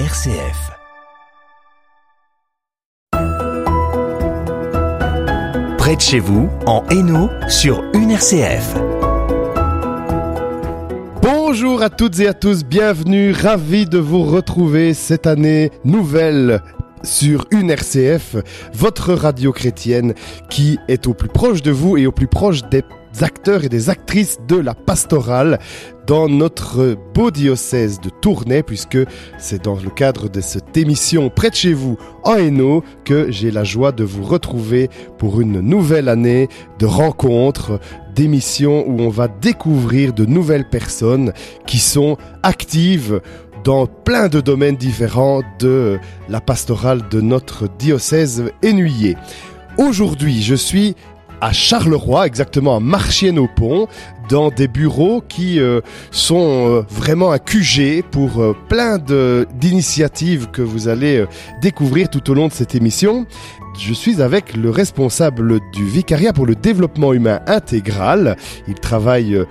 RCF. Près de chez vous, en Hainaut, sur une RCF. Bonjour à toutes et à tous, bienvenue, ravi de vous retrouver cette année nouvelle sur une RCF, votre radio chrétienne qui est au plus proche de vous et au plus proche des acteurs et des actrices de la pastorale dans notre beau diocèse de Tournai, puisque c'est dans le cadre de cette émission près de chez vous en Hainaut que j'ai la joie de vous retrouver pour une nouvelle année de rencontres, d'émissions où on va découvrir de nouvelles personnes qui sont actives dans plein de domaines différents de la pastorale de notre diocèse ennuyé. Aujourd'hui, je suis à Charleroi, exactement à Marchienne-au-Pont, dans des bureaux qui euh, sont euh, vraiment un QG pour euh, plein d'initiatives que vous allez découvrir tout au long de cette émission. Je suis avec le responsable du vicariat pour le développement humain intégral. Il travaille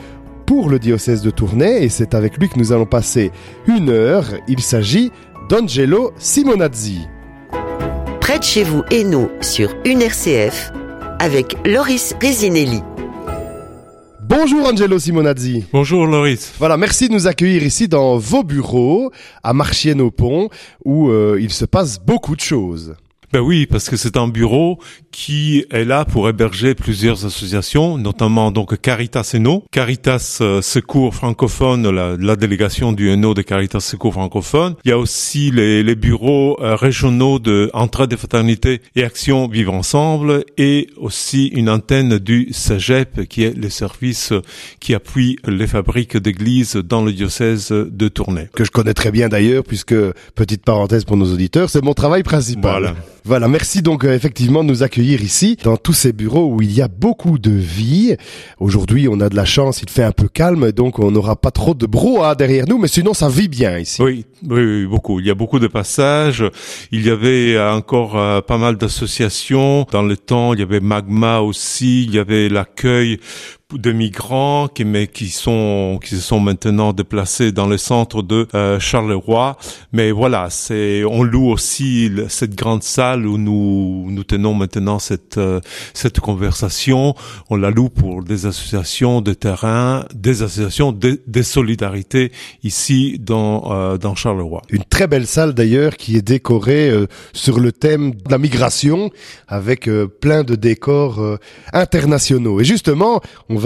pour le diocèse de Tournai et c'est avec lui que nous allons passer une heure. Il s'agit d'Angelo Simonazzi. Près de chez vous et nous sur une RCF avec Loris Resinelli. Bonjour Angelo Simonazzi. Bonjour Loris. Voilà, merci de nous accueillir ici dans vos bureaux à Marchienne-au-Pont où euh, il se passe beaucoup de choses. Ben oui, parce que c'est un bureau qui est là pour héberger plusieurs associations, notamment donc Caritas Hainaut, Caritas euh, Secours francophone, la, la délégation du Hainaut de Caritas Secours francophone. Il y a aussi les, les bureaux euh, régionaux de Entraide et Fraternité et Action Vivre Ensemble, et aussi une antenne du CEGEP, qui est le service qui appuie les fabriques d'églises dans le diocèse de Tournai. Que je connais très bien d'ailleurs puisque, petite parenthèse pour nos auditeurs, c'est mon travail principal. Voilà. Voilà, merci donc euh, effectivement de nous accueillir ici dans tous ces bureaux où il y a beaucoup de vie. Aujourd'hui, on a de la chance, il fait un peu calme, donc on n'aura pas trop de brouhaha derrière nous, mais sinon ça vit bien ici. Oui, oui, beaucoup. Il y a beaucoup de passages. Il y avait encore euh, pas mal d'associations. Dans le temps, il y avait Magma aussi. Il y avait l'accueil de migrants qui mais qui sont qui se sont maintenant déplacés dans le centre de euh, Charleroi. Mais voilà c'est on loue aussi cette grande salle où nous nous tenons maintenant cette euh, cette conversation. On la loue pour des associations de terrain des associations de, de solidarité ici dans euh, dans Charleroi. Une très belle salle d'ailleurs qui est décorée euh, sur le thème de la migration avec euh, plein de décors euh, internationaux. Et justement,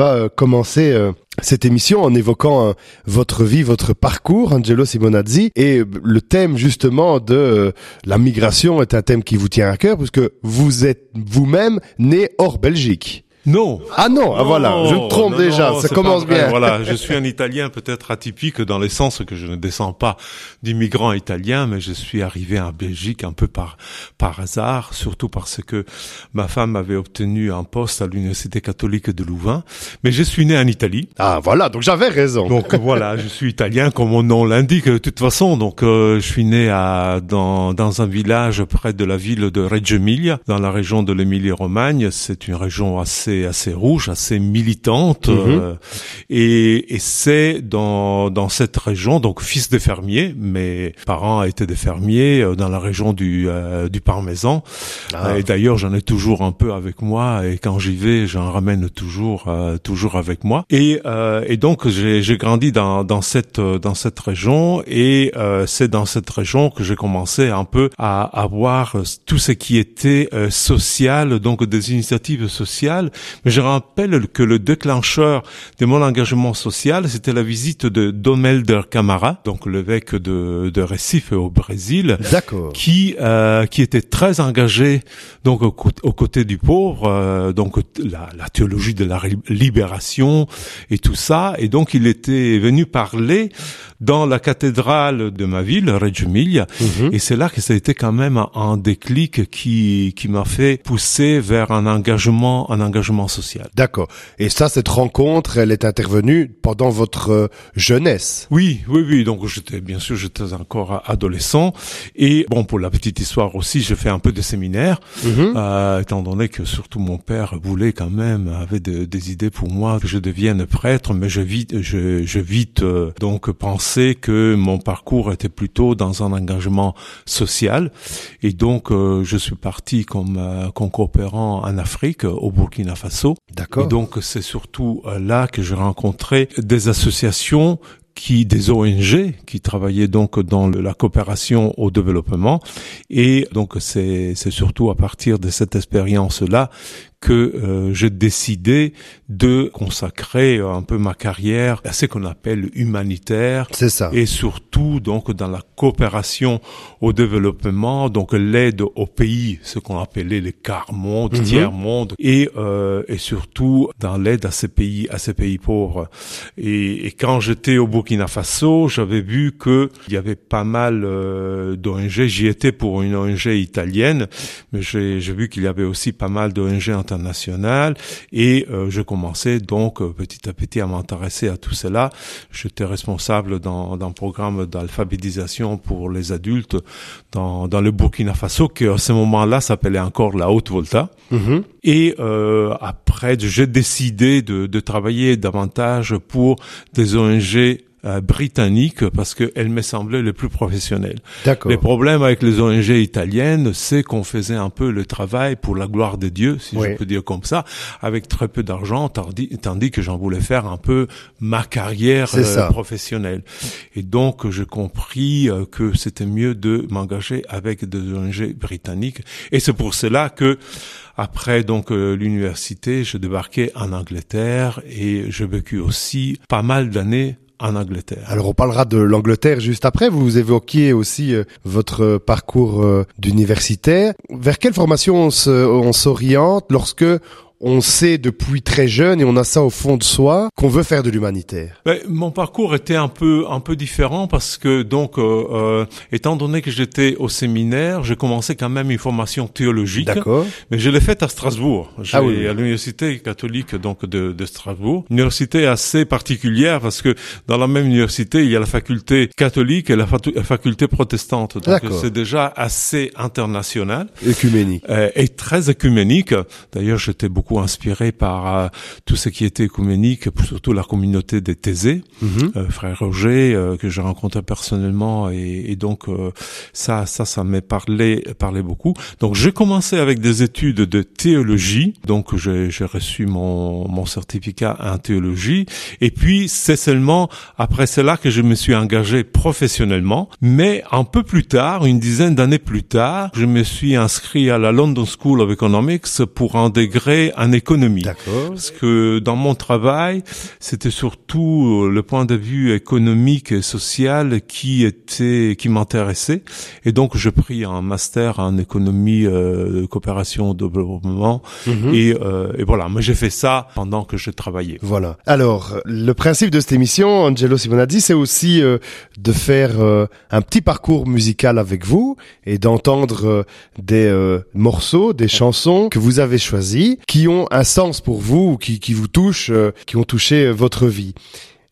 euh, commencer euh, cette émission en évoquant euh, votre vie, votre parcours, Angelo Simonazzi. Et le thème justement de la migration est un thème qui vous tient à cœur puisque vous êtes vous-même né hors Belgique. Non Ah non, ah voilà, je me trompe non, déjà, non, ça commence pas bien. Voilà, je suis un Italien peut-être atypique dans le sens que je ne descends pas d'immigrants italiens, mais je suis arrivé en Belgique un peu par par hasard, surtout parce que ma femme avait obtenu un poste à l'université catholique de Louvain. Mais je suis né en Italie. Ah voilà, donc j'avais raison. Donc voilà, je suis italien comme mon nom l'indique de toute façon. Donc euh, je suis né à dans dans un village près de la ville de Reggio Emilia, dans la région de l'Émilie-Romagne. C'est une région assez assez rouge, assez militante, euh, et, et c'est dans dans cette région, donc fils de fermier, mes parents étaient des fermiers euh, dans la région du euh, du Parmesan. Ah. Et d'ailleurs, j'en ai toujours un peu avec moi, et quand j'y vais, j'en ramène toujours, toujours avec moi. Et, euh, et donc, j'ai j'ai grandi dans, dans cette dans cette région, et euh, c'est dans cette région que j'ai commencé un peu à avoir tout ce qui était social, donc des initiatives sociales. Mais je rappelle que le déclencheur de mon engagement social, c'était la visite de Helder Camara, donc l'évêque de, de Recife au Brésil, qui euh, qui était très engagé donc au cô- aux côtés du pauvre euh, donc la, la théologie de la libération et tout ça. Et donc il était venu parler dans la cathédrale de ma ville Reggio Emilia. Mhm. et c'est là que ça a été quand même un déclic qui qui m'a fait pousser vers un engagement un engagement social. D'accord. Et ça, cette rencontre, elle est intervenue pendant votre euh, jeunesse. Oui, oui, oui. Donc j'étais bien sûr, j'étais encore adolescent. Et bon, pour la petite histoire aussi, j'ai fait un peu de séminaire, Mhm. euh, étant donné que surtout mon père voulait quand même, avait de- des idées pour moi que je devienne prêtre, mais je vite, je, je vite euh, donc pensé que mon parcours était plutôt dans un engagement social. Et donc euh, je suis parti comme, euh, comme coopérant en Afrique, au Burkina Faso. D'accord. donc c'est surtout euh, là que j'ai rencontré des associations qui des ONG qui travaillaient donc dans le- la coopération au développement et donc c'est c'est surtout à partir de cette expérience là que euh, j'ai décidé de consacrer un peu ma carrière à ce qu'on appelle humanitaire C'est ça. et surtout donc dans la coopération au développement, donc l'aide aux pays, ce qu'on appelait les quart monde, Mhm. tiers monde, et euh, et surtout dans l'aide à ces pays, à ces pays pauvres. Et, et quand j'étais au Burkina Faso, j'avais vu que il y avait pas mal euh, d'ONG. J'y étais pour une ONG italienne, mais j'ai j'ai vu qu'il y avait aussi pas mal d'ONG internationales, et euh, je commençais donc euh, petit à petit à m'intéresser à tout cela. J'étais responsable dans- d'un programme d'alphabétisation pour les adultes dans, dans le Burkina Faso, qui à ce moment-là s'appelait encore la Haute Volta. Mhm. Et euh, après, j'ai décidé de, de travailler davantage pour des ONG euh, britanniques parce qu'elles me semblaient les plus professionnelles. D'accord. Les problèmes avec les ONG italiennes, c'est qu'on faisait un peu le travail pour la gloire de Dieu, si Oui. je peux dire comme ça, avec très peu d'argent, tandis, tandis que j'en voulais faire un peu ma carrière ça. professionnelle. Et donc, j'ai compris euh, que c'était mieux de m'engager avec des ONG britanniques. Et c'est pour cela que après donc euh, l'université, je débarquais en Angleterre et j'ai vécu aussi pas mal d'années en Angleterre. Alors on parlera de l'Angleterre juste après. Vous évoquiez aussi euh, votre parcours euh, d'universitaire. Vers quelle formation on s'oriente lorsque on sait depuis très jeune et on a ça au fond de soi qu'on veut faire de l'humanitaire Ben, mon parcours était un peu un peu différent parce que donc euh, euh, étant donné que j'étais au séminaire, j'ai commencé quand même une formation théologique, D'accord. mais je l'ai faite à Strasbourg, J'ai- Ah oui, oui. à l'université catholique donc de, de Strasbourg, une université assez particulière parce que dans la même université il y a la faculté catholique et la, faculté protestante, donc D'accord. c'est déjà assez international Écuménique. euh, et très écuménique. D'ailleurs, j'étais beaucoup inspiré par euh, tout ce qui était écuménique, surtout la communauté des Thésées, Mhm. euh, frère Roger, euh, que j'ai rencontré personnellement, et, et donc euh, ça, ça, ça m'a parlé, parlé beaucoup. Donc, j'ai commencé avec des études de théologie, donc j'ai j'ai reçu mon, mon certificat en théologie, et puis c'est seulement après cela que je me suis engagé professionnellement, mais un peu plus tard, une dizaine d'années plus tard, je me suis inscrit à la London School of Economics pour un degré en économie. D'accord. Parce que dans mon travail, c'était surtout euh, le point de vue économique et social qui était, qui m'intéressait. Et donc, j'ai pris un master en économie, euh, de coopération, développement. Mhm. Et, euh, et voilà. Mais j'ai fait ça pendant que je travaillais. Voilà. Alors, le principe de cette émission, Angelo Simonazzi, c'est aussi euh, de faire euh, un petit parcours musical avec vous et d'entendre euh, des morceaux, des chansons que vous avez choisis, qui ont un sens pour vous, ou qui, vous touchent, euh, qui ont touché euh, votre vie.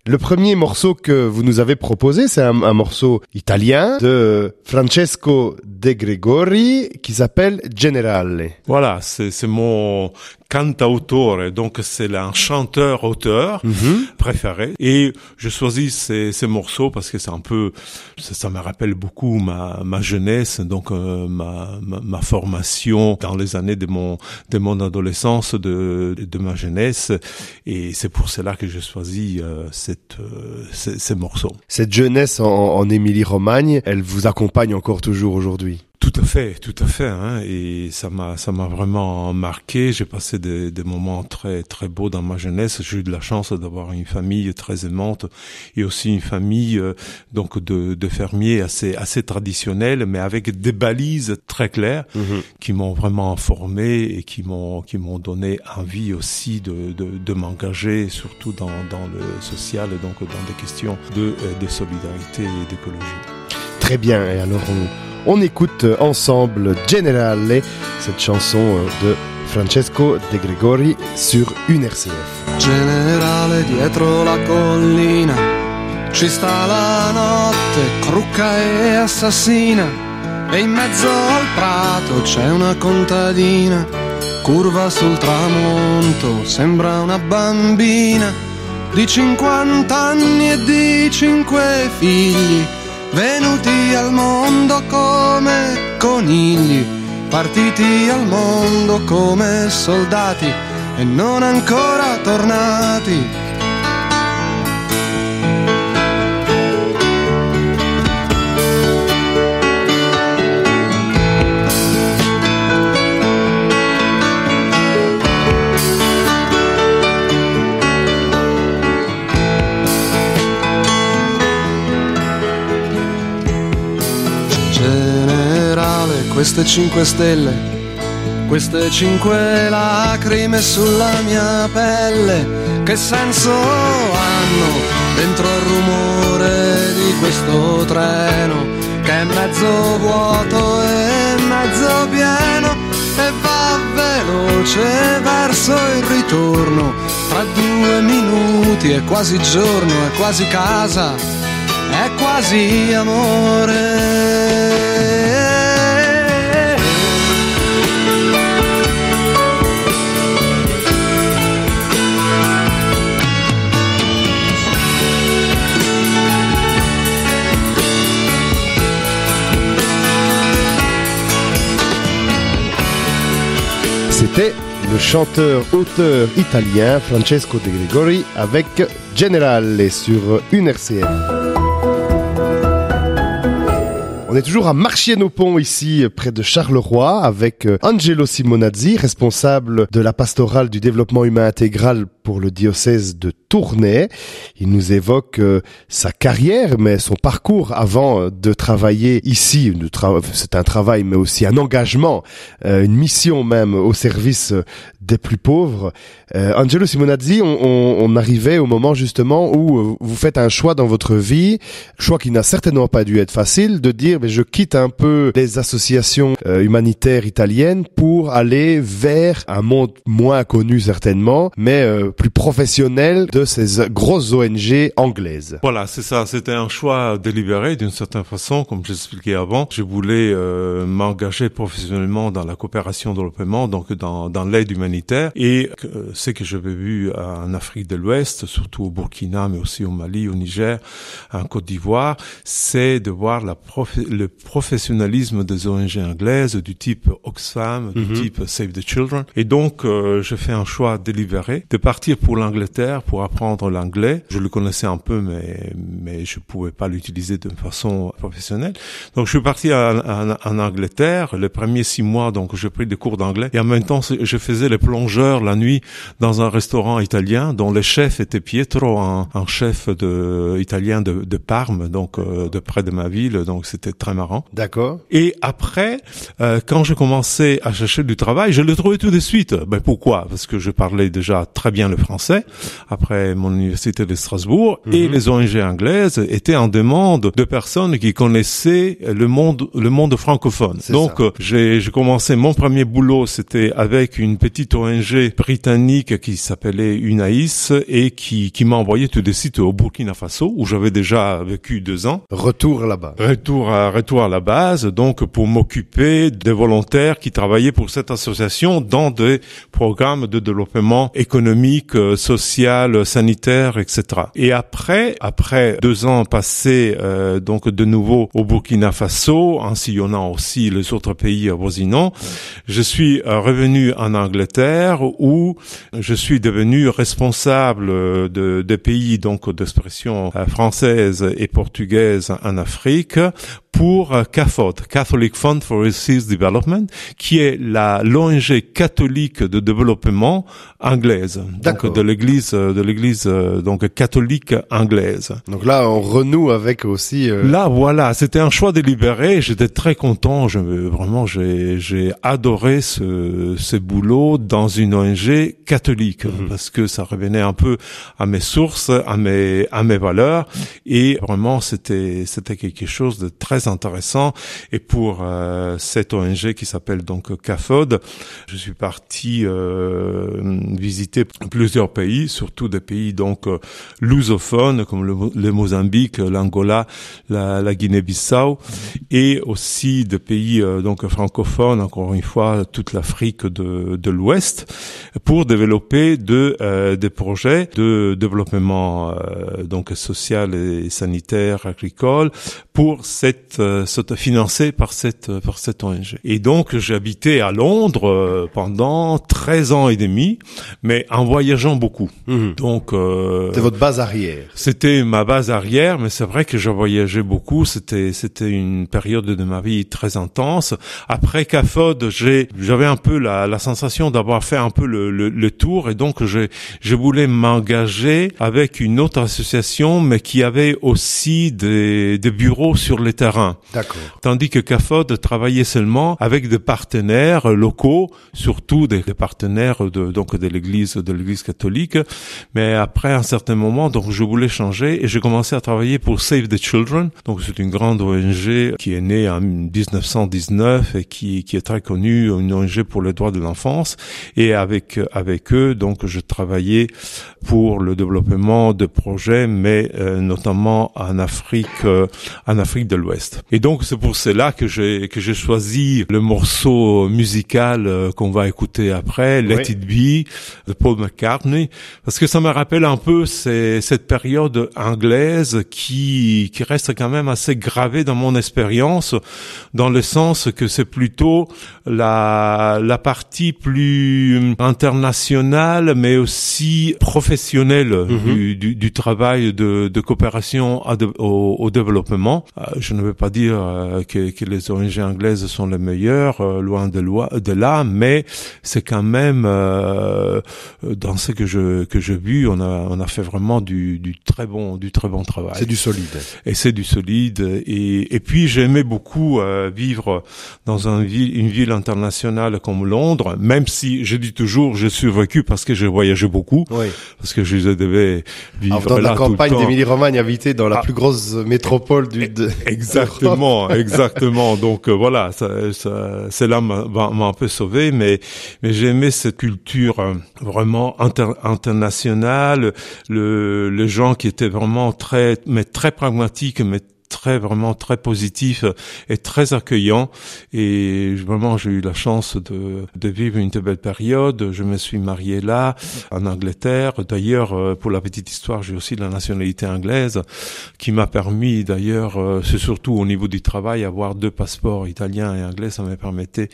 Le premier morceau que vous nous avez proposé, c'est un, un morceau italien de Francesco De Gregori qui s'appelle Generale. Voilà. C'est mon cantautore. Donc, c'est un chanteur-auteur. Mhm. préféré et je choisis ces, ces morceaux parce que c'est un peu ça, ça me rappelle beaucoup ma, ma jeunesse donc euh, ma, ma, ma formation dans les années de mon de mon adolescence de, de ma jeunesse et c'est pour cela que j'ai choisi euh, cette euh, ces, ces morceaux Cette jeunesse en, en Émilie-Romagne, elle vous accompagne encore toujours aujourd'hui? Tout à fait, tout à fait, hein, et ça m'a, ça m'a vraiment marqué. J'ai passé des, des moments très, très beaux dans ma jeunesse. J'ai eu de la chance d'avoir une famille très aimante et aussi une famille euh, donc de, de fermiers assez, assez traditionnels, mais avec des balises très claires qui m'ont vraiment formé et qui m'ont, qui m'ont donné envie aussi de, de, de m'engager, surtout dans, dans le social, donc dans des questions de, euh, de solidarité et d'écologie. Très bien, et alors on, On écoute ensemble Generale, cette chanson de Francesco De Gregori sur une RCF. Generale dietro la collina ci sta la notte crucca e assassina e in mezzo al prato c'è una contadina curva sul tramonto sembra una bambina di 50 anni e di cinque figli venuti al mondo come conigli partiti al mondo come soldati e non ancora tornati queste cinque stelle, queste cinque lacrime sulla mia pelle, che senso hanno dentro il rumore di questo treno, che è mezzo vuoto e mezzo pieno e va veloce verso il ritorno, tra due minuti è quasi giorno, è quasi casa, è quasi amore. C'était le chanteur-auteur italien Francesco De Gregori avec Generale sur une RCF. On est toujours à Marchienne-au-Pont ici, près de Charleroi, avec Angelo Simonazzi, responsable de la pastorale du développement humain intégral pour le diocèse de Tournai. Il nous évoque euh, sa carrière, mais son parcours avant euh, de travailler ici. C'est un travail, mais aussi un engagement, euh, une mission même au service des plus pauvres. Angelo Simonazzi, on, on, on, arrivait au moment justement où vous faites un choix dans votre vie, choix qui n'a certainement pas dû être facile, de dire mais je quitte un peu les associations humanitaires italiennes pour aller vers un monde moins connu certainement, mais plus professionnel de ces grosses ONG anglaises. Voilà, c'est ça. C'était un choix délibéré d'une certaine façon, comme j'expliquais avant. Je voulais euh, m'engager professionnellement dans la coopération développement, donc dans, dans l'aide humanitaire. Et euh, ce que j'avais vu en Afrique de l'Ouest, surtout au Burkina, mais aussi au Mali, au Niger, en Côte d'Ivoire, c'est de voir la le professionnalisme des ONG anglaises du type Oxfam, du mhm. type Save the Children. Et donc, euh, je fais un choix délibéré de partir pour l'Angleterre pour apprendre l'anglais. Je le connaissais un peu, mais mais je pouvais pas l'utiliser de façon professionnelle. Donc je suis parti en, Angleterre. Les premiers six mois, donc j'ai pris des cours d'anglais et en même temps je faisais les plongeurs la nuit dans un restaurant italien dont le chef était Pietro, un, un chef de italien de, de Parme, donc euh, de près de ma ville. Donc c'était très marrant. D'accord. Et après, euh, quand je commençais à chercher du travail, je le trouvais tout de suite. Ben pourquoi? Parce que je parlais déjà très bien le français après mon université de Strasbourg et mhm. les ONG anglaises étaient en demande de personnes qui connaissaient le monde le monde francophone. Donc euh, j'ai commencé mon premier boulot c'était avec une petite ONG britannique qui s'appelait Unaïs et qui qui m'a envoyé tout de suite au Burkina Faso où j'avais déjà vécu deux ans. Retour là-bas. Retour à retour à la base donc pour m'occuper des volontaires qui travaillaient pour cette association dans des programmes de développement économique social, sociale, sanitaire, etc. Et après, après deux ans passés euh, donc de nouveau au Burkina Faso, en sillonnant aussi les autres pays voisinants, je suis euh, revenu en Angleterre où je suis devenu responsable de, des pays donc d'expression euh, française et portugaise en Afrique pour CAFOD, Catholic Fund for Research Development, qui est la l'ONG catholique de développement anglaise, donc de l'église de l'église donc catholique anglaise. Donc là, on renoue avec aussi. Euh... Là, voilà, c'était un choix délibéré. J'étais très content. Je vraiment, j'ai j'ai adoré ce ce boulot dans une ONG catholique mhm. parce que ça revenait un peu à mes sources, à mes à mes valeurs et vraiment c'était c'était quelque chose de très intéressant. Et pour cette ONG qui s'appelle donc CAFOD, je suis parti visiter plusieurs pays, surtout des pays donc lusophones comme le, Mozambique, l'Angola, la, la Guinée-Bissau, et aussi des pays donc francophones, encore une fois toute l'Afrique de, de l'Ouest, pour développer de, euh, des projets de développement euh, donc social et sanitaire agricole pour cette, euh, financé par cette par cette ONG. Et donc j'ai habité à Londres euh, pendant 13 ans et demi, mais en voyageant beaucoup. Mhm. Donc c'était votre base arrière. C'était ma base arrière, mais c'est vrai que je voyageais beaucoup. C'était c'était une période de ma vie très intense. Après CAFOD, j'ai j'avais un peu la, la sensation d'avoir fait un peu le, le, le tour et donc je je voulais m'engager avec une autre association, mais qui avait aussi des, des bureaux sur les terrains. D'accord. Tandis que CAFOD travaillait seulement avec des partenaires locaux, surtout des, des partenaires de donc de l'Église de l'Église catholique. Mais après un certain moment, donc je voulais changer et j'ai commencé à travailler pour Save the Children. Donc c'est une grande ONG qui est née en 1919 et qui qui est très connue, une ONG pour les droits de l'enfance. Et avec avec eux, donc je travaillais pour le développement de projets, mais euh, notamment en Afrique, euh, en Afrique de l'Ouest. Et donc c'est pour cela que j'ai que j'ai choisi le morceau musical euh, qu'on va écouter après, Let Oui. It Be de Paul McCartney, parce que ça me rappelle un peu ces- cette période anglaise qui qui reste quand même assez gravée dans mon expérience, dans le sens que c'est plutôt la la partie plus internationale, mais aussi professionnelle du, du, du travail de, de coopération à de- au, au développement. Euh, je ne veux pas dire euh, que, que les ONG anglaises sont les meilleures, euh, loin de, loi, de là, mais c'est quand même euh, dans ce que je que j'ai vu, on a on a fait vraiment du, du très bon du très bon travail C'est du solide. et c'est du solide. Et, et puis j'aimais beaucoup vivre dans un ville, une ville internationale comme Londres, même si je dis toujours j'ai survécu parce que j'ai voyagé beaucoup, Oui. parce que je devais vivre Alors, dans là la campagne temps. d'Émilie-Romagne, habité dans la Ah. plus grosse métropole du. de- Exactement, exactement. Donc euh, voilà, ça, ça, cela m'a un peu sauvé, mais mais j'aimais cette culture euh, vraiment inter- internationale, le les gens qui étaient vraiment très mais très pragmatiques, mais très vraiment très positif et très accueillant. Et vraiment j'ai eu la chance de, de vivre une très belle période. Je me suis marié là en Angleterre. D'ailleurs euh, pour la petite histoire j'ai aussi la nationalité anglaise qui m'a permis d'ailleurs euh, c'est surtout au niveau du travail avoir deux passeports italiens et anglais. Ça me permettait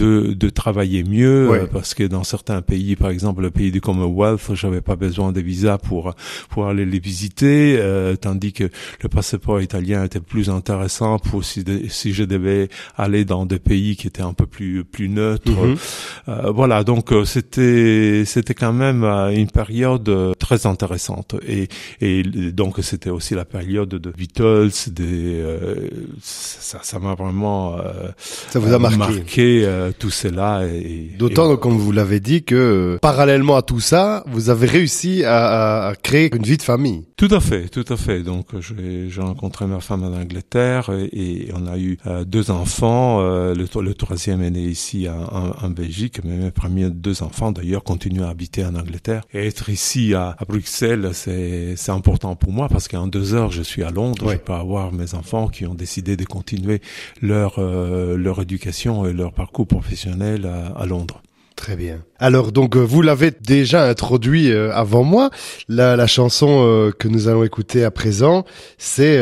de, de travailler mieux Ouais. parce que dans certains pays par exemple le pays du Commonwealth j'avais pas besoin de visa pour pour aller les visiter euh, tandis que le passeport italien était plus intéressant pour si, de- si je devais aller dans des pays qui étaient un peu plus plus neutres Mhm. euh, voilà, donc euh, c'était c'était quand même euh, une période très intéressante et et donc c'était aussi la période de Beatles, des ça ça m'a vraiment Ça vous a marqué. euh, tout cela et D'autant, comme vous l'avez dit, que parallèlement à tout ça, vous avez réussi à, à- créer une vie de famille. Tout à fait, tout à fait. Donc j'ai rencontré ma femme en Angleterre et, et on a eu euh, deux enfants. Euh, le, le troisième est né ici en, en- en Belgique, mais mes premiers deux enfants d'ailleurs continuent à habiter en Angleterre. Et être ici à, à Bruxelles, c'est c'est important pour moi parce qu'en deux heures je suis à Londres. Ouais. Je peux avoir mes enfants qui ont décidé de continuer leur euh, leur éducation et leur parcours professionnel à, à Londres. Très bien. Alors donc euh, vous l'avez déjà introduit euh, avant moi. La, la chanson euh, que nous allons écouter à présent, c'est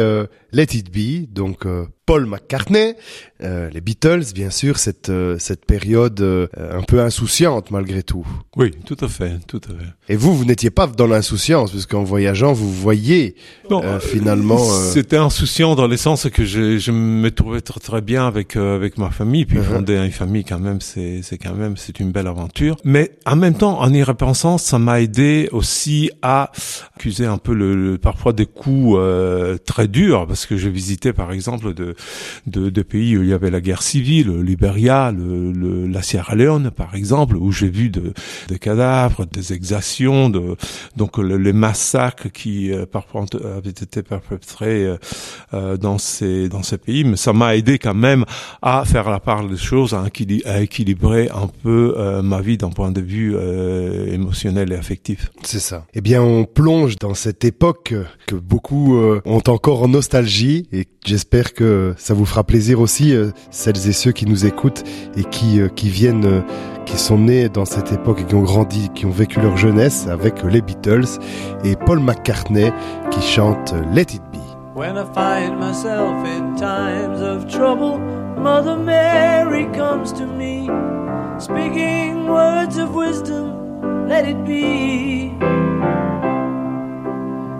Let It Be, donc Paul McCartney, euh, les Beatles, bien sûr, cette euh, cette période euh, un peu insouciante malgré tout. Oui, tout à fait, tout à fait. Et vous, vous n'étiez pas dans l'insouciance, puisqu'en voyageant, vous voyez Non, euh, finalement. euh, C'était insouciant dans le sens que je, je me trouvais très, très bien avec euh, avec ma famille. Puis Mhm. fonder une famille quand même, c'est c'est quand même c'est une belle aventure. Mais en même temps, en y repensant, ça m'a aidé aussi à accuser un peu le, le- parfois des coups euh, très durs parce que je visitais par exemple de de, de pays où il y avait la guerre civile, le Liberia, le, le, la Sierra Leone par exemple, où j'ai vu de, des cadavres, des exactions, de, donc les massacres qui euh, avaient été perpétrés euh, euh, dans ces dans ces pays. Mais ça m'a aidé quand même à faire la part des choses, à, équilibrer un peu euh, ma vie d'un point de vue émotionnel et affectif. C'est ça. Eh bien, on plonge dans cette époque que beaucoup ont encore en nostalgie et j'espère que ça vous fera plaisir aussi, celles et ceux qui nous écoutent et qui qui viennent qui sont nés dans cette époque et qui ont grandi, qui ont vécu leur jeunesse avec les Beatles et Paul McCartney qui chante Let It Be. When I find myself in times of trouble, Mother Mary comes to me, speaking words of wisdom, let it be.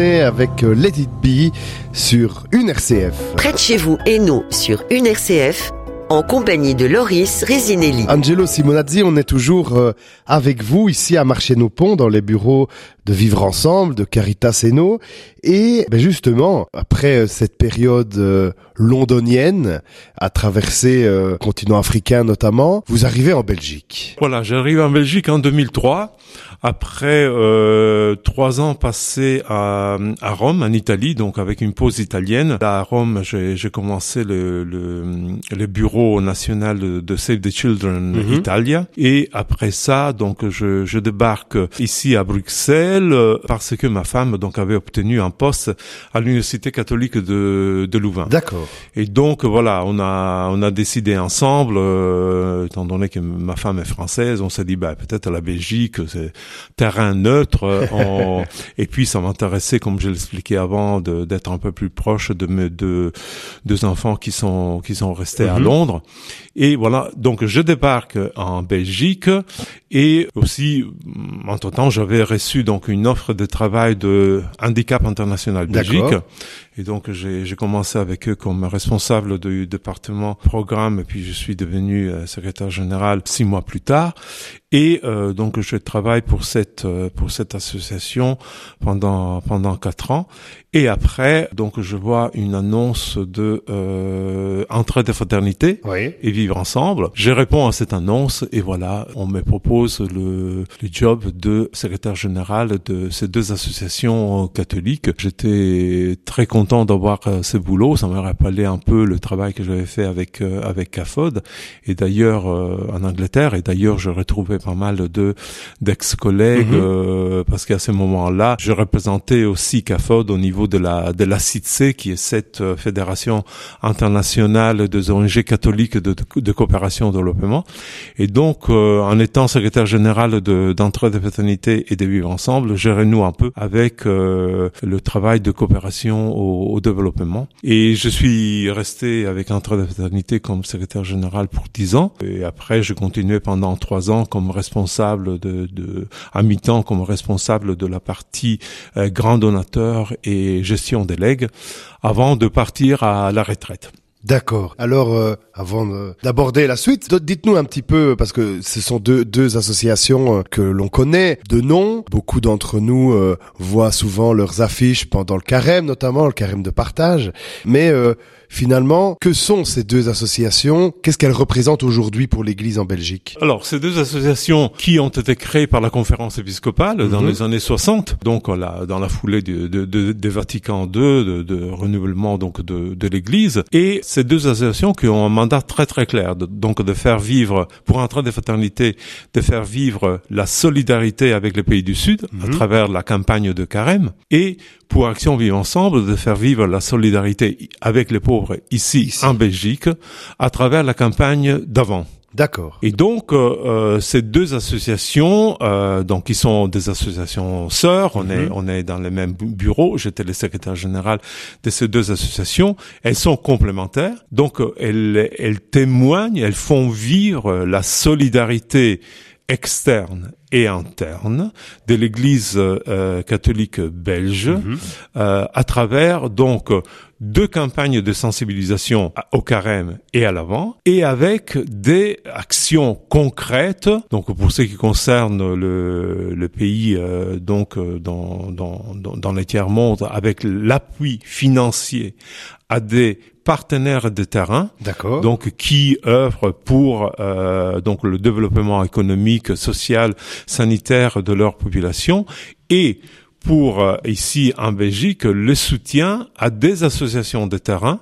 Avec euh, Let It Be sur une RCF. Près de chez vous, et nous sur une RCF en compagnie de Loris Resinelli. Angelo Simonazzi, on est toujours euh, avec vous ici à Marché nos Ponts dans les bureaux de Vivre Ensemble, de Caritas Eno. Et ben justement, après euh, cette période euh, londonienne, à traverser le continent africain notamment, vous arrivez en Belgique. Voilà, j'arrive en Belgique en 2003, après trois ans passés à, à, Rome, en Italie, donc avec une pause italienne. à Rome, j'ai commencé le, le, le bureau national de Save the Children mhm. Italia. Et après ça, donc je, je débarque ici à Bruxelles euh, parce que ma femme donc avait obtenu un poste à l'université catholique de, de Louvain. D'accord. Et donc voilà, on a on a décidé ensemble, euh, étant donné que ma femme est française, on s'est dit bah peut-être la Belgique c'est terrain neutre. Euh, et puis ça m'intéressait, comme je l'expliquais avant, d'être un peu plus proche de mes deux deux enfants qui sont qui sont restés à mhm. Londres et voilà, donc je débarque en Belgique et aussi, entre temps, j'avais reçu donc une offre de travail de Handicap International Belgique. Et donc j'ai commencé avec eux comme responsable du département programme et puis je suis devenu euh, secrétaire général six mois plus tard. Et euh, donc je travaille pour cette euh, pour cette association pendant pendant quatre ans. Et après donc je vois une annonce de euh, entrée de fraternité et vivre ensemble. Je réponds à cette annonce et voilà on me propose le, le job de secrétaire général de ces deux associations catholiques. J'étais très content content d'avoir euh, ce boulot. Ça m'a rappelé un peu le travail que j'avais fait avec euh, avec CAFOD et d'ailleurs euh, en Angleterre. Et d'ailleurs, je retrouvais pas mal de d'ex-collègues mhm. parce qu'à ce moment-là, je représentais aussi CAFOD au niveau de la de la CITC, qui est cette fédération internationale des ONG catholiques de, de, coopération au développement. Et donc, en étant secrétaire général de d'entraide de fraternité et de vivre ensemble, je renoue un peu avec le travail de coopération au au, développement. Et je suis resté avec Entre de Fraternité comme secrétaire général pour dix ans. Et après, je continuais pendant trois ans comme responsable de, de à mi-temps comme responsable de la partie euh, grand donateur et gestion des legs avant de partir à la retraite. D'accord. Alors, euh, avant d'aborder la suite, dites-nous un petit peu, parce que ce sont deux, associations euh, que l'on connaît de nom. Beaucoup d'entre nous euh, voient souvent leurs affiches pendant le carême, notamment le carême de partage. Mais finalement, que sont ces deux associations? Qu'est-ce qu'elles représentent aujourd'hui pour l'Église en Belgique? Alors, ces deux associations qui ont été créées par la conférence épiscopale dans mhm. les années 60, donc la, dans la foulée de, de, de, de Vatican II, de, de, renouvellement donc de, de l'Église, et ces deux associations qui ont un mandat très très clair, donc de faire vivre, pour entrer des fraternités, de faire vivre la solidarité avec les pays du Sud à mhm. travers la campagne de Carême, et pour Action Vivre Ensemble de faire vivre la solidarité avec les pauvres ici, en Belgique à travers la campagne d'avant. D'accord. Et donc euh, euh, ces deux associations, euh, donc qui sont des associations sœurs, on est mhm. on est dans le même bureau. J'étais le secrétaire général de ces deux associations. Elles sont complémentaires, donc elles elles témoignent, elles font vivre la solidarité externe et interne de l'Église euh, catholique belge mhm. euh, à travers donc deux campagnes de sensibilisation au carême et à l'avant et avec des actions concrètes donc pour ce qui concerne le, le pays euh, donc dans, dans, dans les tiers monde avec l'appui financier à des partenaires de terrain, donc qui œuvrent pour euh, donc le développement économique, social, sanitaire de leur population et pour euh, ici en Belgique le soutien à des associations de terrain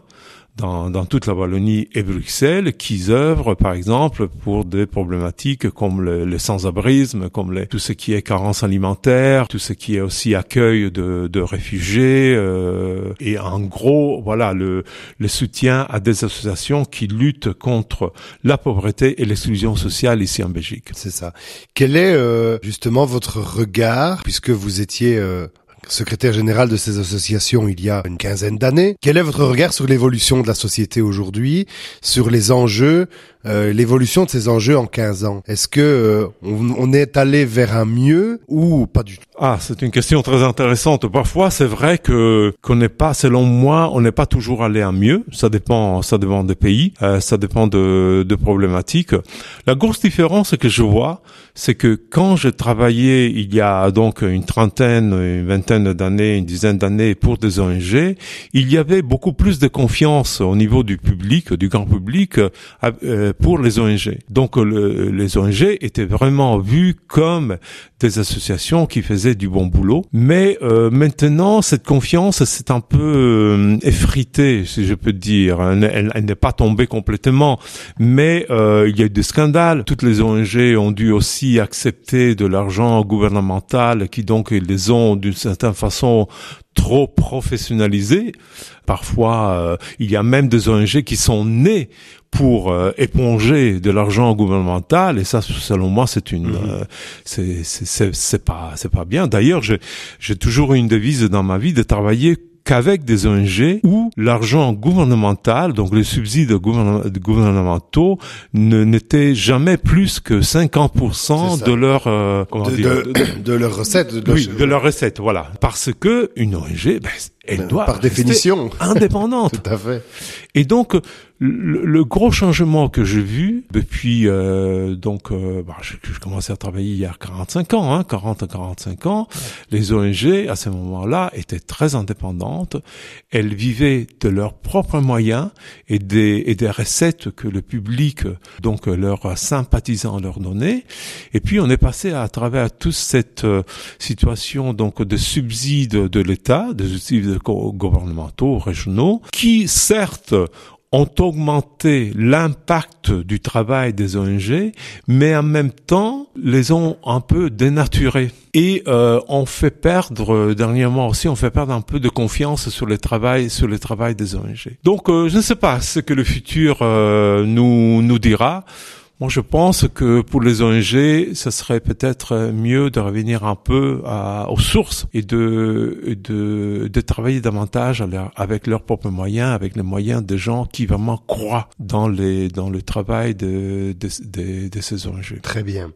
dans, dans, toute la Wallonie et Bruxelles qui œuvrent, par exemple, pour des problématiques comme le, sans-abrisme, comme les, tout ce qui est carence alimentaire, tout ce qui est aussi accueil de, de réfugiés, euh, et en gros, voilà, le, le soutien à des associations qui luttent contre la pauvreté et l'exclusion sociale ici en Belgique. C'est ça. Quel est euh, justement votre regard, puisque vous étiez euh, secrétaire général de ces associations il y a une quinzaine d'années. Quel est votre regard sur l'évolution de la société aujourd'hui, sur les enjeux, euh, l'évolution de ces enjeux en 15 ans Est-ce que euh, on, est allé vers un mieux ou pas du tout? Ah, c'est une question très intéressante. Parfois, c'est vrai que qu'on n'est pas, selon moi, on n'est pas toujours allé à mieux. Ça dépend, ça dépend des pays, euh, ça dépend de, de problématiques. La grosse différence que je vois, c'est que quand j'ai travaillé il y a donc une trentaine, une vingtaine d'années, une dizaine d'années pour des ONG, il y avait beaucoup plus de confiance au niveau du public, du grand public, euh, pour les ONG. Donc le, les ONG étaient vraiment vues comme des associations qui faisaient du bon boulot. Mais euh, maintenant, cette confiance s'est un peu euh, effritée, si je peux dire. Elle, elle n'est pas tombée complètement, mais euh, il y a eu des scandales. Toutes les ONG ont dû aussi accepter de l'argent gouvernemental qui donc les ont d'une certaine façon trop professionnalisé. Parfois, euh, il y a même des ONG qui sont nées pour euh, éponger de l'argent gouvernemental et ça selon moi c'est une mhm. euh, c'est c'est c'est pas c'est pas bien d'ailleurs j'ai j'ai toujours une devise dans ma vie de travailler qu'avec des ONG où l'argent gouvernemental, donc les subsides gouvernementaux, ne n'étaient jamais plus que 50% de leur euh, de, leur recette. De oui, de leur recette, voilà. Parce que une ONG, ben, elle ben, doit par définition indépendante. Tout à fait. Et donc le, gros changement que j'ai vu depuis euh, donc euh, bah, je, commençais à travailler il y a 45 ans, hein, 40 à 45 ans, les ONG à ce moment-là étaient très indépendantes. Elles vivaient de leurs propres moyens et des et des recettes que le public donc leurs sympathisants leur donnaient. Et puis on est passé à, travers toute cette euh, situation donc de subsides de l'État, de subsides gouvernementaux, régionaux, qui certes ont augmenté l'impact du travail des ONG, mais en même temps les ont un peu dénaturés et euh, on fait perdre dernièrement aussi on fait perdre un peu de confiance sur le travail sur le travail des ONG. Donc euh, je ne sais pas ce que le futur euh, nous nous dira. Moi, je pense que pour les ONG, ce serait peut-être mieux de revenir un peu à, aux sources et de, de, de travailler davantage avec leurs propres moyens, avec les moyens des gens qui vraiment croient dans les dans le travail de, de, de, de ces ONG. Très bien.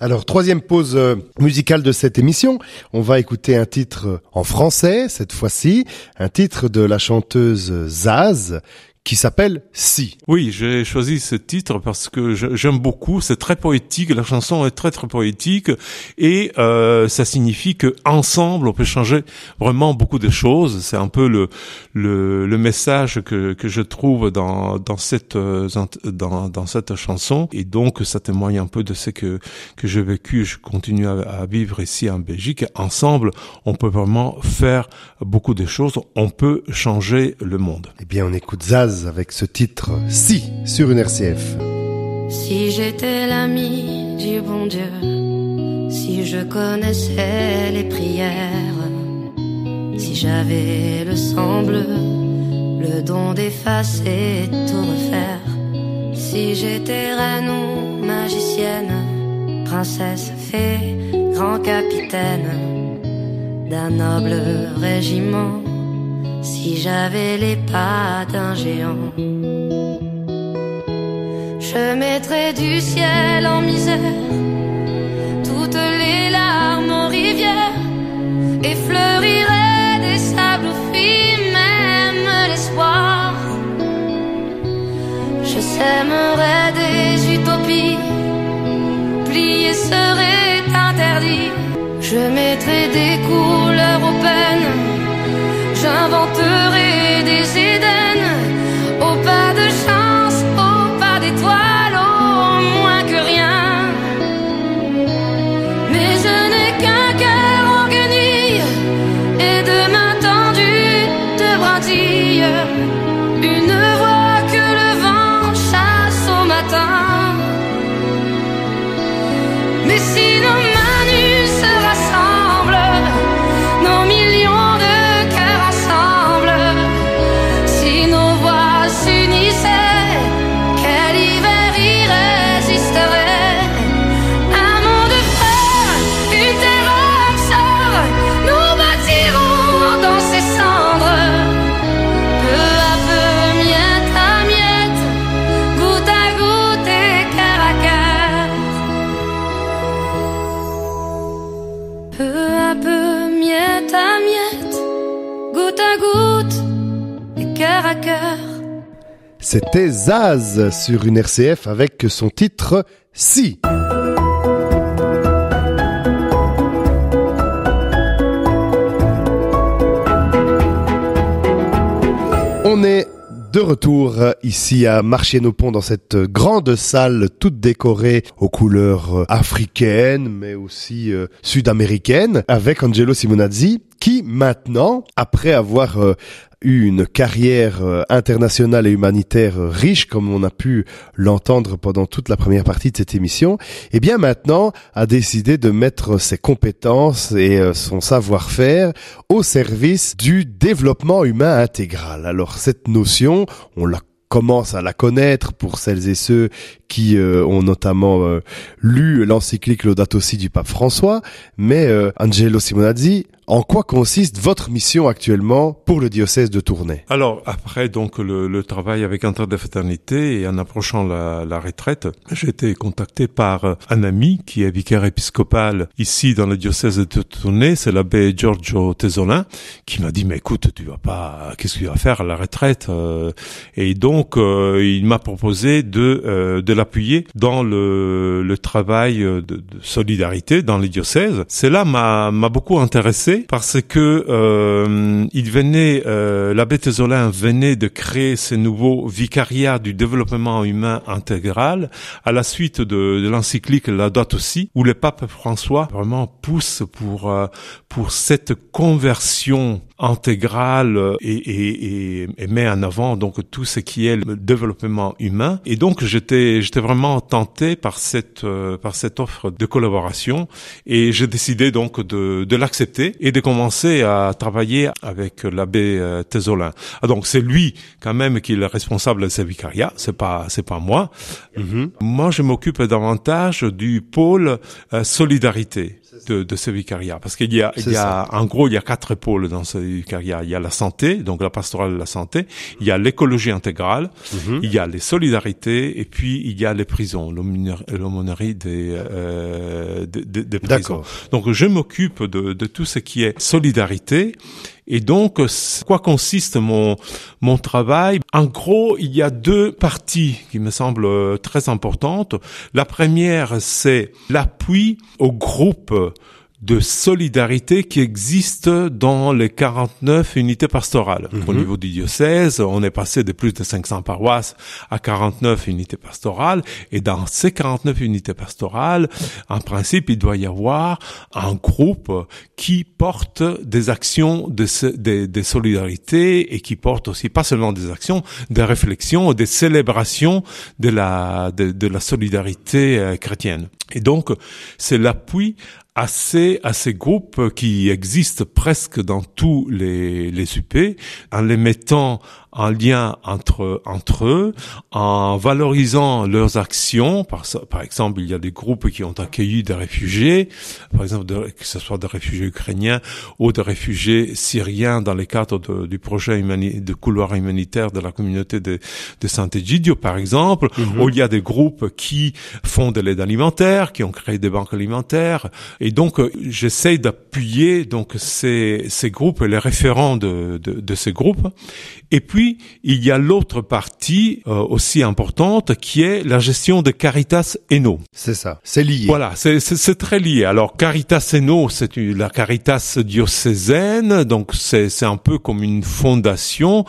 Alors, troisième pause euh, musicale de cette émission. On va écouter un titre en français, cette fois-ci. Un titre de la chanteuse Zaz, qui s'appelle Si. Oui, j'ai choisi ce titre parce que j'aime beaucoup. C'est très poétique. La chanson est très très poétique et euh, ça signifie que ensemble on peut changer vraiment beaucoup de choses. C'est un peu le le, le message que que je trouve dans dans cette euh, dans dans cette chanson et donc ça témoigne un peu de ce que que j'ai vécu. Je continue à, à vivre ici en Belgique. Ensemble, on peut vraiment faire beaucoup de choses. On peut changer le monde. Eh bien, on écoute Zaz avec ce titre Si sur une RCF. Si j'étais l'ami du bon Dieu, si je connaissais les prières, si j'avais le sang bleu, le don d'effacer tout refaire, si j'étais reine ou magicienne, princesse, fée, grand capitaine d'un noble régiment si j'avais les pas d'un géant. Je mettrais du ciel en misère, toutes les larmes en rivière, et fleurirais des sables fruits, même l'espoir. Je sèmerais des utopies, plier serait interdit. Je mettrais des couleurs aux peines J'inventerai des Éden au pas de chance, C'était sur une RCF avec son titre Si. On est de retour ici à Marché nos Ponts dans cette grande salle toute décorée aux couleurs africaines mais aussi euh, sud-américaines avec Angelo Simonazzi qui maintenant, après avoir euh, eu une carrière euh, internationale et humanitaire euh, riche, comme on a pu l'entendre pendant toute la première partie de cette émission, eh bien maintenant a décidé de mettre ses compétences et son savoir-faire au service du développement humain intégral. Alors cette notion, on la commence à la connaître pour celles et ceux qui euh, ont notamment euh, lu l'encyclique Laudato Si du pape François. Mais euh, Angelo Simonazzi, en quoi consiste votre mission actuellement pour le diocèse de Tournai? Alors après donc le, le, travail avec Inter de Fraternité et en approchant la, la retraite, j'ai été contacté par un ami qui est vicaire épiscopal ici dans le diocèse de Tournai, c'est l'abbé Giorgio Tesolin, qui m'a dit mais écoute tu vas pas, qu'est-ce que tu vas faire à la retraite Et donc il m'a proposé de de l'appuyer dans le, le travail de, de, solidarité dans les diocèses. Cela m'a m'a beaucoup intéressé parce que euh, il venait euh, l'abbé Tézolin venait de créer ce nouveau vicariat du développement humain intégral à la suite de, de l'encyclique La Date aussi où le pape François vraiment pousse pour euh, pour cette conversion intégrale et, et, et, et, met en avant donc tout ce qui est le développement humain. Et donc j'étais j'étais vraiment tenté par cette euh, par cette offre de collaboration. Et j'ai décidé donc de, de l'accepter et de commencer à travailler avec l'abbé euh, Tézolin. Ah, donc c'est lui quand même qui est le responsable de ce vicariat, c'est pas c'est pas moi. Moi je m'occupe davantage du pôle euh, solidarité de, de ce vicariat parce qu'il y a il y a en gros il y a quatre pôles dans ce vicariat. Il y a la santé, donc la pastorale de la santé, il y a l'écologie intégrale, Mhm. il y a les solidarités et puis il y a les prisons, l'aumônerie des, euh, des, des- des prisons. D'accord. Donc je m'occupe de, de tout ce qui est solidarité. Et donc, quoi consiste mon mon travail? En gros, il y a deux parties qui me semblent euh, très importantes. La première, c'est l'appui au groupe de solidarité qui existe dans les 49 unités pastorales. Au niveau du diocèse, on est passé de plus de 500 paroisses à 49 unités pastorales. Et dans ces 49 unités pastorales, en principe, il doit y avoir un groupe qui porte des actions de, solidarités et qui porte aussi pas seulement des actions, des réflexions, des célébrations de la de, de la solidarité euh, chrétienne. Et donc, c'est l'appui à ces, à ces groupes qui existent presque dans tous les, les UP, en les mettant en lien entre, entre eux, en valorisant leurs actions. Par, par exemple, il y a des groupes qui ont accueilli des réfugiés, par exemple, de- que ce soit des réfugiés ukrainiens ou des réfugiés syriens dans le cadre de- du projet humani- de couloir humanitaire de la communauté de, de Sant'Egidio, par exemple, où il y a des groupes qui font de l'aide alimentaire, qui ont créé des banques alimentaires. Et donc, euh, j'essaie d'appuyer donc ces, ces groupes les référents de, de, de ces groupes. Et puis, il y a l'autre partie euh, aussi importante qui est la gestion de Caritas Eno. C'est ça. C'est lié. Voilà, c'est très lié. Alors Caritas Eno, c'est la Caritas diocésaine, donc c'est c'est un peu comme une fondation.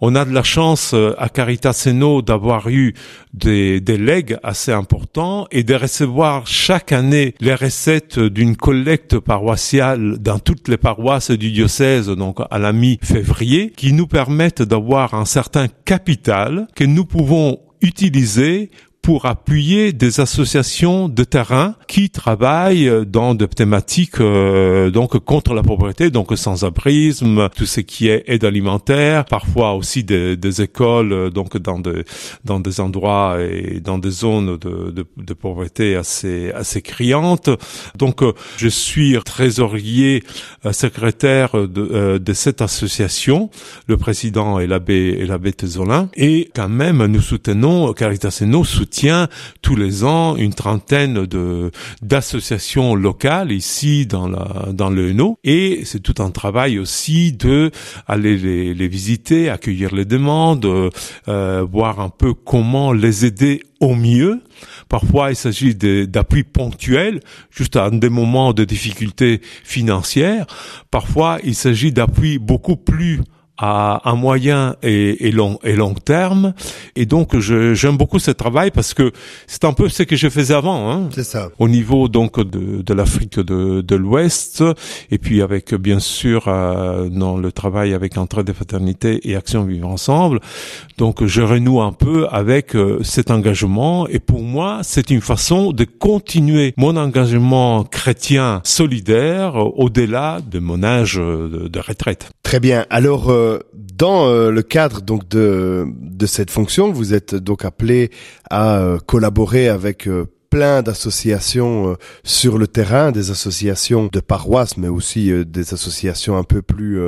On a de la chance euh, à Caritas Eno d'avoir eu des, des legs assez importants et de recevoir chaque année les recettes d'une collecte paroissiale dans toutes les paroisses du diocèse, donc à la mi-février, qui nous permettent d'avoir un certain capital que nous pouvons utiliser pour appuyer des associations de terrain qui travaillent dans des thématiques euh, donc contre la pauvreté, donc sans-abrisme, tout ce qui est aide alimentaire, parfois aussi des, des écoles euh, donc dans des dans des endroits et dans des zones de, de, de pauvreté assez assez criantes. Donc euh, je suis trésorier euh, secrétaire de, de cette association. Le président est l'abbé est l'abbé Tézolin et quand même nous soutenons Caritas Eno soutient tous les ans une trentaine de d'associations locales ici dans la dans le Hainaut et c'est tout un travail aussi de aller les, les visiter, accueillir les demandes, euh, voir un peu comment les aider au mieux. Parfois, il s'agit d'appui ponctuel, juste à des moments de difficultés financières. Parfois, il s'agit d'appui beaucoup plus à un moyen et, et long et long terme. Et donc, j'aime beaucoup ce travail parce que c'est un peu ce que je faisais avant. Hein C'est ça. au niveau donc de, de l'Afrique de, de l'Ouest et puis avec bien sûr euh, dans le travail avec Entrée des fraternités et Action Vivre Ensemble. Donc je renoue un peu avec euh, cet engagement et pour moi c'est une façon de continuer mon engagement chrétien solidaire euh, au-delà de mon âge de, de retraite. Très bien. Alors, euh, dans euh, le cadre donc de de cette fonction, vous êtes donc appelé à euh, collaborer avec euh, plein d'associations euh, sur le terrain, des associations de paroisses, mais aussi euh, des associations un peu plus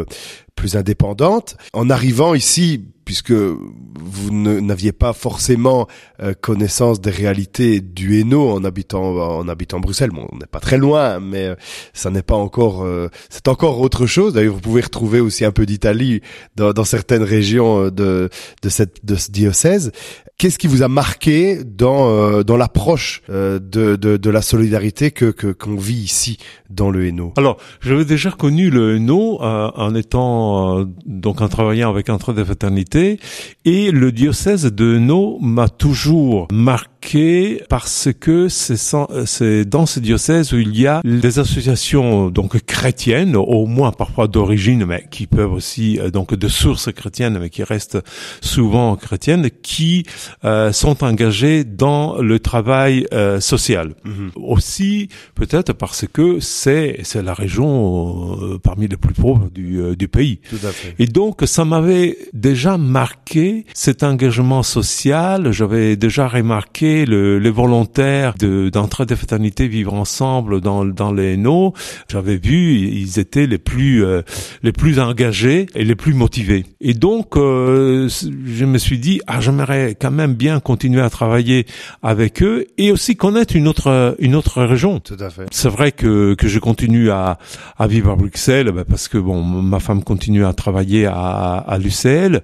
plus indépendantes. En arrivant ici, puisque vous n'aviez pas forcément euh, connaissance des réalités du Hainaut en habitant en habitant Bruxelles, bon, on n'est pas très loin, mais euh, ça n'est pas encore, euh, c'est encore autre chose. D'ailleurs, vous pouvez retrouver aussi un peu d'Italie dans, dans certaines régions euh, de de cette de ce diocèse. Qu'est-ce qui vous a marqué dans euh, dans l'approche euh, de, de de la solidarité que qu'on vit ici dans le Hainaut? Alors, j'avais déjà connu le Hainaut euh, en étant euh, donc en travaillant avec Entrée des fraternités et le diocèse de Hainaut m'a toujours marqué marqué parce que c'est euh, c'est dans ce diocèse où il y a des associations donc chrétiennes, au moins parfois d'origine, mais qui peuvent aussi euh, donc de sources chrétiennes, mais qui restent souvent chrétiennes, qui euh, sont engagées dans le travail euh, social. Aussi peut-être parce que c'est c'est la région euh, parmi les plus pauvres du, euh, du pays. Tout à fait. Et donc, ça m'avait déjà marqué cet engagement social. J'avais déjà remarqué le, les volontaires de, d'entrée de fraternité vivre ensemble dans, dans les Hainaut. J'avais vu, ils étaient les plus, euh, les plus engagés et les plus motivés. Et donc, euh, je me suis dit, ah, j'aimerais quand même bien continuer à travailler avec eux et aussi connaître une autre, une autre région. Tout à fait. C'est vrai que, que je continue à, à vivre à Bruxelles ben, parce que bon, ma femme continue à travailler à, à l'UCL,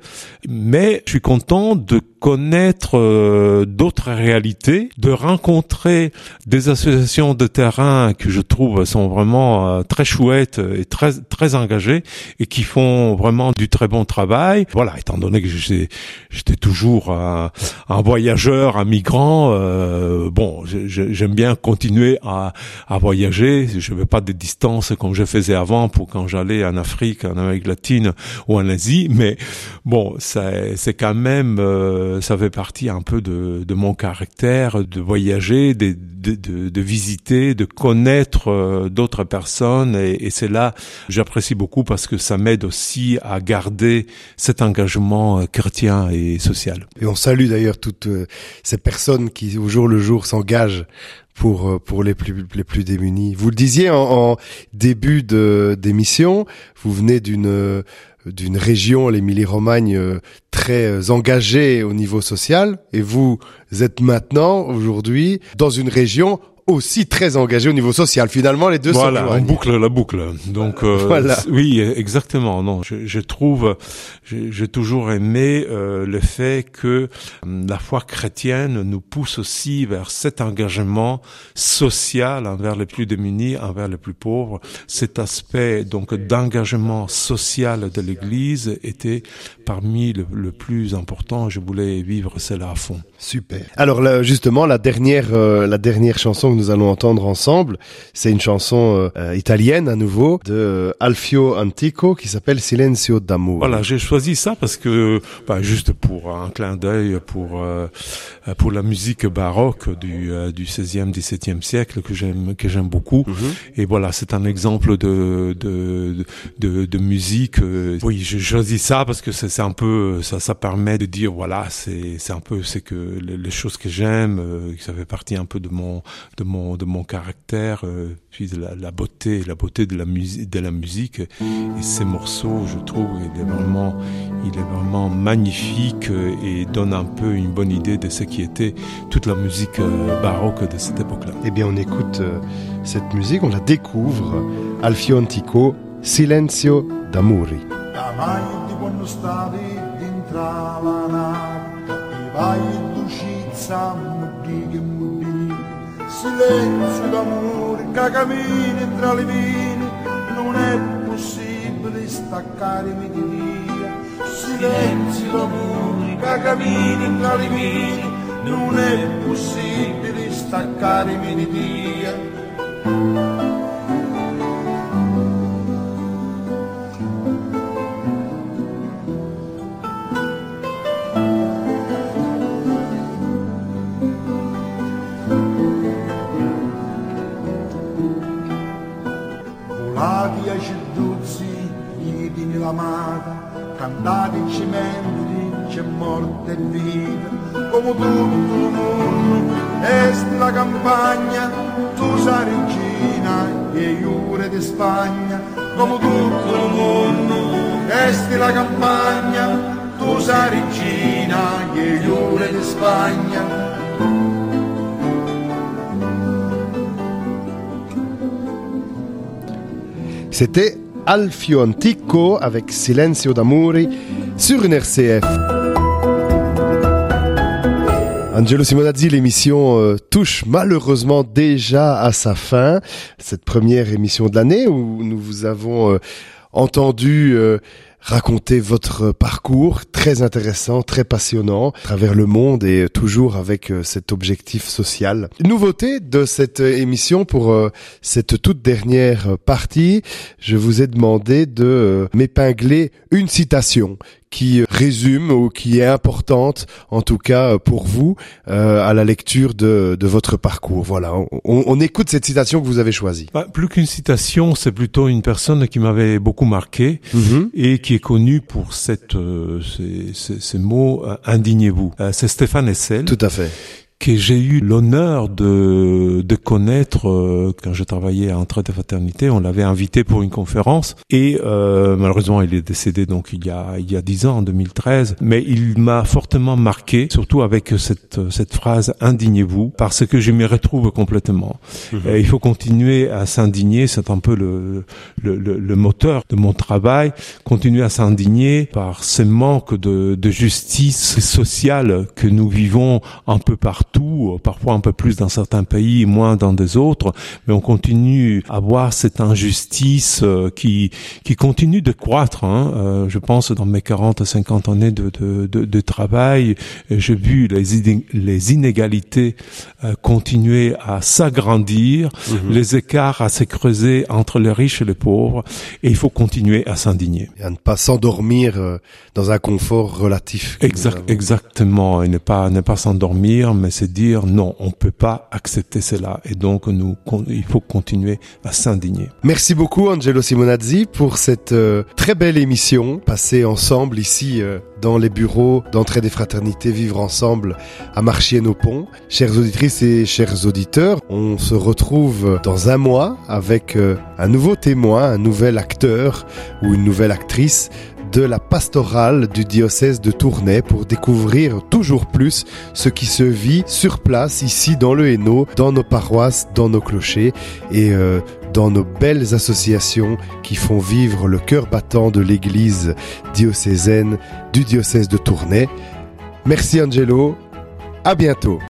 mais je suis content de connaître euh, d'autres réalités, de rencontrer des associations de terrain que je trouve sont vraiment euh, très chouettes et très très engagées et qui font vraiment du très bon travail. Voilà, étant donné que j'étais toujours un, un voyageur, un migrant, euh, bon, j'aime bien continuer à, à voyager. Je ne vais pas des distances comme je faisais avant pour quand j'allais en Afrique, en Amérique latine ou en Asie, mais bon, c'est quand même, euh, ça fait partie un peu de, de mon caractère de voyager, de, de, de, visiter, de connaître euh, d'autres personnes, et, et c'est là j'apprécie beaucoup parce que ça m'aide aussi à garder cet engagement euh, chrétien et social. Et on salue d'ailleurs toutes euh, ces personnes qui au jour le jour s'engagent pour euh, pour les plus les plus démunis. Vous le disiez en, en début de d'émission, vous venez d'une euh, d'une région, l'Émilie-Romagne, euh, très euh, engagée au niveau social, et vous êtes maintenant aujourd'hui dans une région aussi très engagée au niveau social. Finalement, les deux voilà, se on boucle la boucle. Donc euh, Voilà. oui, exactement. Non, je, je trouve, j'ai j'ai toujours aimé euh, le fait que hum, la foi chrétienne nous pousse aussi vers cet engagement social envers les plus démunis, envers les plus pauvres. Cet aspect donc d'engagement social de l'Église était parmi le, le plus important. Je voulais vivre cela à fond. Super. Alors là, justement, la dernière, euh, la dernière chanson que nous allons entendre ensemble, c'est une chanson euh, italienne à nouveau de euh, Alfio Antico qui s'appelle Silenzio d'amour. Voilà, j'ai choisi ça parce que, bah, juste pour un clin d'œil pour euh, pour la musique baroque du euh, du 16e, 17e siècle que j'aime que j'aime beaucoup. Mhm. Et voilà, c'est un exemple de de de, de musique. euh, Oui, j'ai choisi ça parce que c'est c'est un peu ça ça permet de dire voilà, c'est c'est un peu c'est que les, les choses que j'aime, euh, ça fait partie un peu de mon de mon de mon caractère, euh, puis de la, la beauté, la beauté de la musique de la musique. Et ces morceaux, je trouve, il est vraiment, il est vraiment magnifique euh, et donne un peu une bonne idée de ce qui était toute la musique euh, baroque de cette époque-là. Eh bien, on écoute euh, cette musique, on la découvre. Alfio Antico, Silenzio quando stavi la E vai muddi Silenzio d'amore che cammini tra le vine Non è possibile staccarmi di via. Silenzio d'amore che cammini tra le vine Non è possibile staccarmi di via vidi nella mata, cantati in cimenti, c'è morte e vita, come tutto il mondo, esti la campagna, tu sei regina e iure di Spagna, come tutto il mondo, esti la campagna, tu sei regina e iure di Spagna. C'était Alfio Antico avec Silenzio d'amori sur une RCF. Angelo Simonazzi, l'émission euh, touche malheureusement déjà à sa fin. Cette première émission de l'année où nous vous avons euh, entendu euh, raconter votre parcours très intéressant, très passionnant à travers le monde et toujours avec euh, cet objectif social. Nouveauté de cette émission pour euh, cette toute dernière partie, je vous ai demandé de euh, m'épingler une citation qui résume ou qui est importante, en tout cas pour vous, euh, à la lecture de, de votre parcours. Voilà, on, on écoute cette citation que vous avez choisie. Bah, plus qu'une citation, c'est plutôt une personne qui m'avait beaucoup marqué Mhm. et qui est connue pour cette, euh, ces, ces- ces mots euh, indignez-vous. Euh, c'est Stéphane Hessel Tout à fait. Que j'ai eu l'honneur de, de connaître euh, quand je travaillais à Entraide de Fraternité. On l'avait invité pour une conférence et euh, malheureusement il est décédé donc il y a il y a dix ans en 2013. Mais il m'a fortement marqué, surtout avec cette cette phrase indignez-vous parce que je m'y retrouve complètement. Et il faut continuer à s'indigner, c'est un peu le, le, le, le moteur de mon travail, continuer à s'indigner par ce manque de, de justice sociale que nous vivons un peu partout, parfois un peu plus dans certains pays, moins dans des autres, mais on continue à voir cette injustice euh, qui, qui continue de croître. Hein. Euh, je pense dans mes 40 à 50 années de, de, de, de travail, j'ai vu les, les inégalités euh, continuer à s'agrandir, les écarts à se creuser entre les riches et les pauvres, et il faut continuer à s'indigner. Et à ne pas s'endormir euh, dans un confort relatif. Exact, exactement, et ne pas ne pas s'endormir, mais dire non, on peut pas accepter cela, et donc nous, il faut continuer à s'indigner. Merci beaucoup Angelo Simonazzi pour cette euh, très belle émission passée ensemble ici euh, dans les bureaux d'entraide des fraternités Vivre ensemble à Marchienne-au-Pont. Chères auditrices et chers auditeurs, on se retrouve dans un mois avec euh, un nouveau témoin, un nouvel acteur ou une nouvelle actrice de la pastorale du diocèse de Tournai pour découvrir toujours plus ce qui se vit sur place ici dans le Hainaut, dans nos paroisses, dans nos clochers et euh, dans nos belles associations qui font vivre le cœur battant de l'église diocésaine du diocèse de Tournai. Merci Angelo, à bientôt.